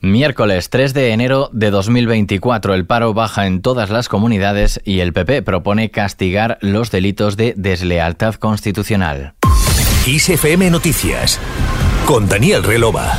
Miércoles 3 de enero de 2024 el paro baja en todas las comunidades y el PP propone castigar los delitos de deslealtad constitucional. Noticias con Daniel Relova.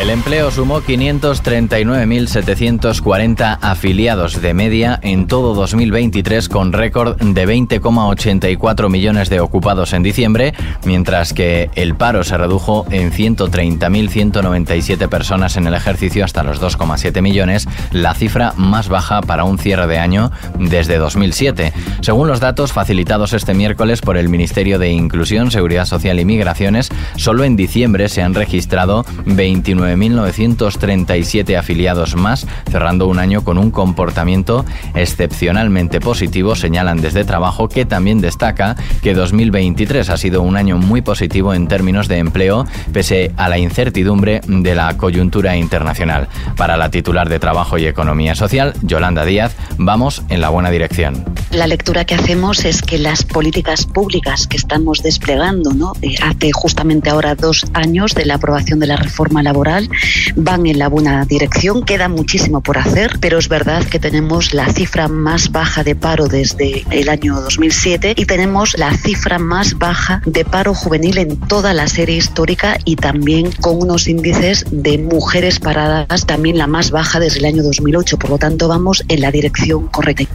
El empleo sumó 539.740 afiliados de media en todo 2023 con récord de 20,84 millones de ocupados en diciembre, mientras que el paro se redujo en 130.197 personas en el ejercicio hasta los 2,7 millones, la cifra más baja para un cierre de año desde 2007. Según los datos facilitados este miércoles por el Ministerio de Inclusión, Seguridad Social y Migraciones, solo en diciembre se han registrado 29 9.937 afiliados más, cerrando un año con un comportamiento excepcionalmente positivo, señalan desde trabajo que también destaca que 2023 ha sido un año muy positivo en términos de empleo, pese a la incertidumbre de la coyuntura internacional. Para la titular de Trabajo y Economía Social, Yolanda Díaz, vamos en la buena dirección. La lectura que hacemos es que las políticas públicas que estamos desplegando, ¿no? Eh, hace justamente ahora dos años de la aprobación de la reforma laboral, van en la buena dirección. Queda muchísimo por hacer, pero es verdad que tenemos la cifra más baja de paro desde el año 2007 y tenemos la cifra más baja de paro juvenil en toda la serie histórica y también con unos índices de mujeres paradas también la más baja desde el año 2008. Por lo tanto, vamos en la dirección correcta.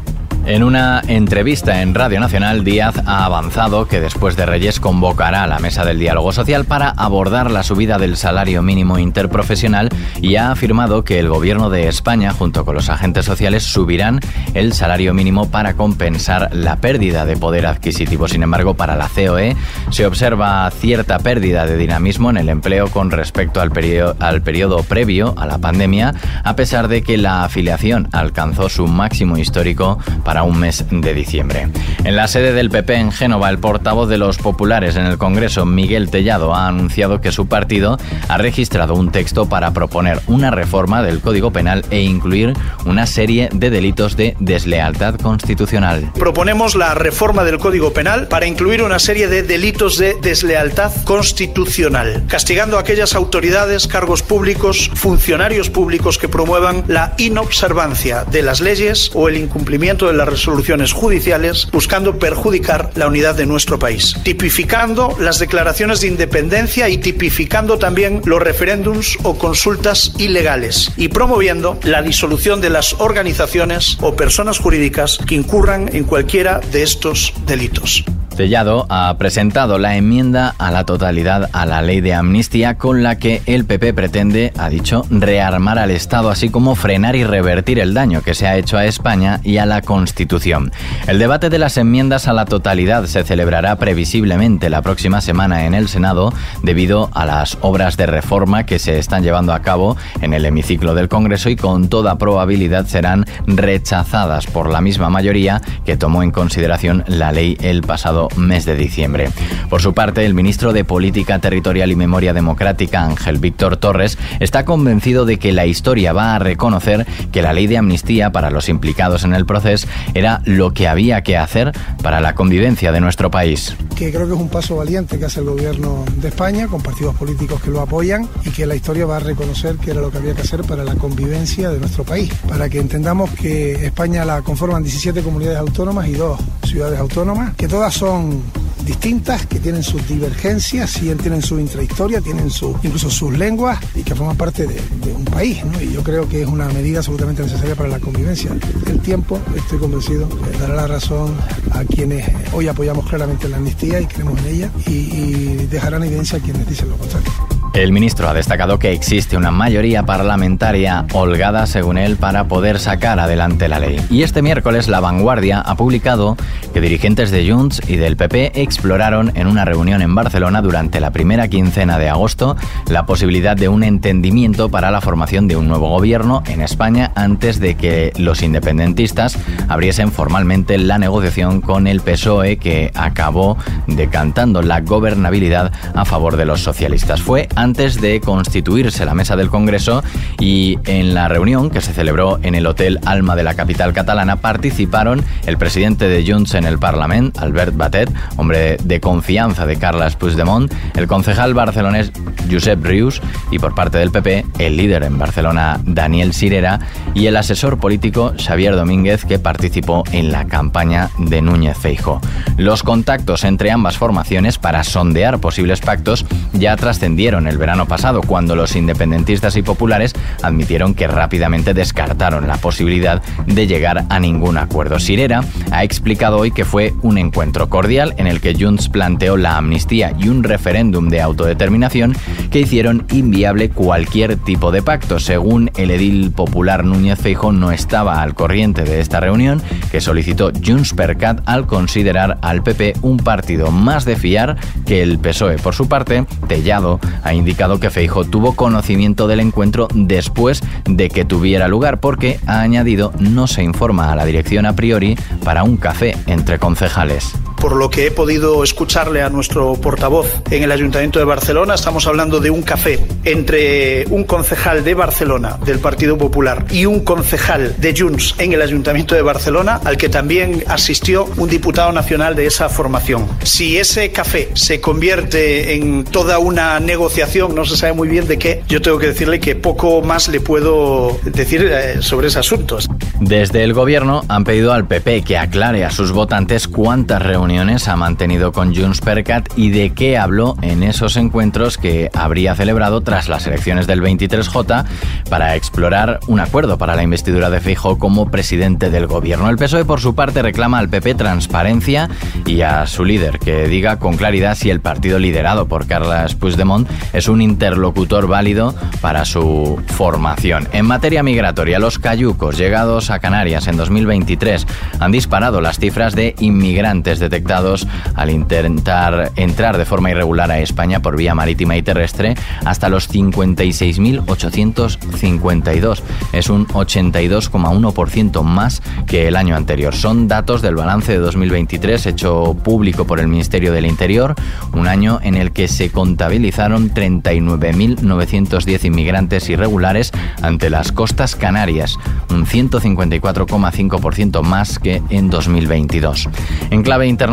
En una entrevista en Radio Nacional, Díaz ha avanzado que después de Reyes convocará la mesa del diálogo social para abordar la subida del salario mínimo interprofesional y ha afirmado que el gobierno de España, junto con los agentes sociales, subirán el salario mínimo para compensar la pérdida de poder adquisitivo. Sin embargo, para la COE se observa cierta pérdida de dinamismo en el empleo con respecto al periodo, al periodo previo a la pandemia, a pesar de que la afiliación alcanzó su máximo histórico para un mes de diciembre. En la sede del PP en Génova, el portavoz de los populares en el Congreso, Miguel Tellado, ha anunciado que su partido ha registrado un texto para proponer una reforma del Código Penal e incluir una serie de delitos de deslealtad constitucional. Proponemos la reforma del Código Penal para incluir una serie de delitos de deslealtad constitucional, castigando a aquellas autoridades, cargos públicos, funcionarios públicos que promuevan la inobservancia de las leyes o el incumplimiento de la resoluciones judiciales buscando perjudicar la unidad de nuestro país, tipificando las declaraciones de independencia y tipificando también los referéndums o consultas ilegales y promoviendo la disolución de las organizaciones o personas jurídicas que incurran en cualquiera de estos delitos. Tellado ha presentado la enmienda a la totalidad a la ley de amnistía con la que el PP pretende, ha dicho, rearmar al Estado así como frenar y revertir el daño que se ha hecho a España y a la Constitución. El debate de las enmiendas a la totalidad se celebrará previsiblemente la próxima semana en el Senado debido a las obras de reforma que se están llevando a cabo en el hemiciclo del Congreso y con toda probabilidad serán rechazadas por la misma mayoría que tomó en consideración la ley el pasado mes de diciembre. Por su parte, el ministro de Política Territorial y Memoria Democrática, Ángel Víctor Torres, está convencido de que la historia va a reconocer que la ley de amnistía para los implicados en el proceso era lo que había que hacer para la convivencia de nuestro país. Que creo que es un paso valiente que hace el gobierno de España con partidos políticos que lo apoyan y que la historia va a reconocer que era lo que había que hacer para la convivencia de nuestro país, para que entendamos que España la conforman 17 comunidades autónomas y dos ciudades autónomas, que todas son distintas, que tienen sus divergencias, tienen su intrahistoria, tienen su, incluso sus lenguas y que forman parte de, un país. Y yo creo que es una medida absolutamente necesaria para la convivencia. El tiempo, estoy convencido, dará la razón a quienes hoy apoyamos claramente la amnistía y creemos en ella y, y dejarán evidencia a quienes dicen lo contrario. El ministro ha destacado que existe una mayoría parlamentaria holgada, según él, para poder sacar adelante la ley. Y este miércoles La Vanguardia ha publicado que dirigentes de Junts y del PP exploraron en una reunión en Barcelona durante la primera quincena de agosto la posibilidad de un entendimiento para la formación de un nuevo gobierno en España antes de que los independentistas abriesen formalmente la negociación con el PSOE que acabó decantando la gobernabilidad a favor de los socialistas. Fue de constituirse la mesa del Congreso y en la reunión que se celebró en el Hotel Alma de la capital catalana participaron el presidente de Junts en el Parlamento, Albert Batet, hombre de confianza de Carles Puigdemont, el concejal barcelonés Josep Rius y por parte del PP el líder en Barcelona Daniel Sirera y el asesor político Xavier Domínguez que participó en la campaña de Núñez Feijo. Los contactos entre ambas formaciones para sondear posibles pactos ya trascendieron el verano pasado cuando los independentistas y populares admitieron que rápidamente descartaron la posibilidad de llegar a ningún acuerdo. Sirera ha explicado hoy que fue un encuentro cordial en el que Junts planteó la amnistía y un referéndum de autodeterminación que hicieron inviable cualquier tipo de pacto. Según el edil popular Núñez Feijo no estaba al corriente de esta reunión que solicitó Junts per Cat al considerar al PP un partido más de fiar que el PSOE. Por su parte, Tellado ha indicado que Feijo tuvo conocimiento del encuentro después de que tuviera lugar porque ha añadido no se informa a la dirección a priori para un café entre concejales por lo que he podido escucharle a nuestro portavoz en el Ayuntamiento de Barcelona, estamos hablando de un café entre un concejal de Barcelona del Partido Popular y un concejal de Junts en el Ayuntamiento de Barcelona, al que también asistió un diputado nacional de esa formación. Si ese café se convierte en toda una negociación, no se sabe muy bien de qué, yo tengo que decirle que poco más le puedo decir eh, sobre ese asunto. Desde el gobierno han pedido al PP que aclare a sus votantes cuántas reuniones ha mantenido con Junts per Cat y de qué habló en esos encuentros que habría celebrado tras las elecciones del 23J para explorar un acuerdo para la investidura de Fijo como presidente del gobierno. El PSOE, por su parte, reclama al PP transparencia y a su líder que diga con claridad si el partido liderado por Carles Puigdemont es un interlocutor válido para su formación. En materia migratoria, los cayucos llegados a Canarias en 2023 han disparado las cifras de inmigrantes detectados al intentar entrar de forma irregular a España por vía marítima y terrestre hasta los 56.852. Es un 82,1% más que el año anterior. Son datos del balance de 2023 hecho público por el Ministerio del Interior, un año en el que se contabilizaron 39.910 inmigrantes irregulares ante las costas canarias, un 154,5% más que en 2022. En clave internacional,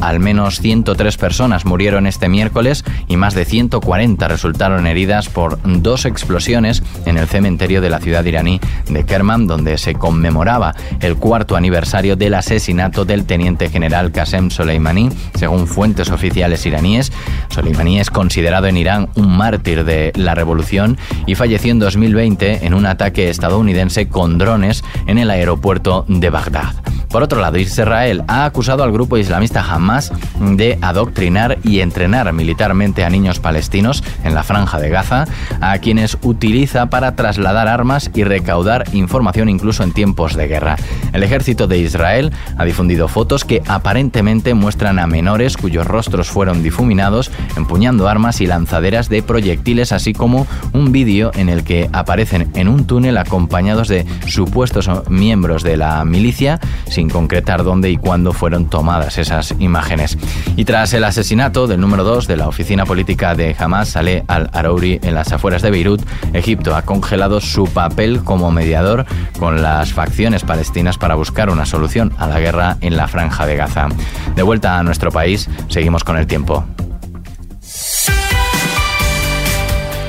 al menos 103 personas murieron este miércoles y más de 140 resultaron heridas por dos explosiones en el cementerio de la ciudad iraní de Kerman, donde se conmemoraba el cuarto aniversario del asesinato del teniente general Qasem Soleimani, según fuentes oficiales iraníes. Soleimani es considerado en Irán un mártir de la revolución y falleció en 2020 en un ataque estadounidense con drones en el aeropuerto de Bagdad. Por otro lado, Israel ha acusado al grupo islamista Hamas de adoctrinar y entrenar militarmente a niños palestinos en la franja de Gaza, a quienes utiliza para trasladar armas y recaudar información incluso en tiempos de guerra. El ejército de Israel ha difundido fotos que aparentemente muestran a menores cuyos rostros fueron difuminados empuñando armas y lanzaderas de proyectiles, así como un vídeo en el que aparecen en un túnel acompañados de supuestos miembros de la milicia concretar dónde y cuándo fueron tomadas esas imágenes. Y tras el asesinato del número 2 de la oficina política de Hamas, Saleh al-Arouri, en las afueras de Beirut, Egipto ha congelado su papel como mediador con las facciones palestinas para buscar una solución a la guerra en la franja de Gaza. De vuelta a nuestro país, seguimos con el tiempo.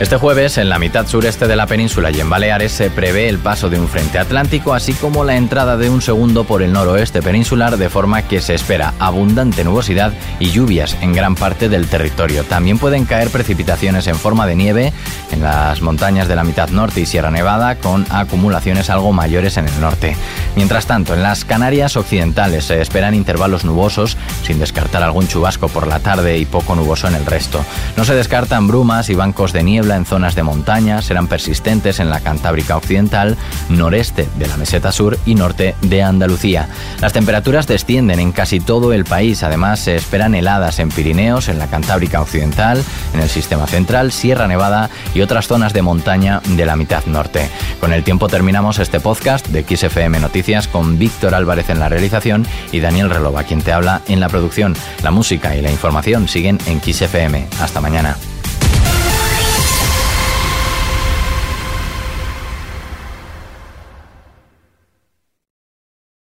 Este jueves, en la mitad sureste de la península y en Baleares, se prevé el paso de un frente atlántico, así como la entrada de un segundo por el noroeste peninsular, de forma que se espera abundante nubosidad y lluvias en gran parte del territorio. También pueden caer precipitaciones en forma de nieve en las montañas de la mitad norte y Sierra Nevada, con acumulaciones algo mayores en el norte. Mientras tanto, en las Canarias occidentales se esperan intervalos nubosos, sin descartar algún chubasco por la tarde y poco nuboso en el resto. No se descartan brumas y bancos de niebla en zonas de montaña, serán persistentes en la Cantábrica Occidental, noreste de la meseta sur y norte de Andalucía. Las temperaturas descienden en casi todo el país, además se esperan heladas en Pirineos, en la Cantábrica Occidental, en el Sistema Central, Sierra Nevada y otras zonas de montaña de la mitad norte. Con el tiempo terminamos este podcast de XFM Noticias con Víctor Álvarez en la realización y Daniel Relova, quien te habla en la producción. La música y la información siguen en XFM. Hasta mañana.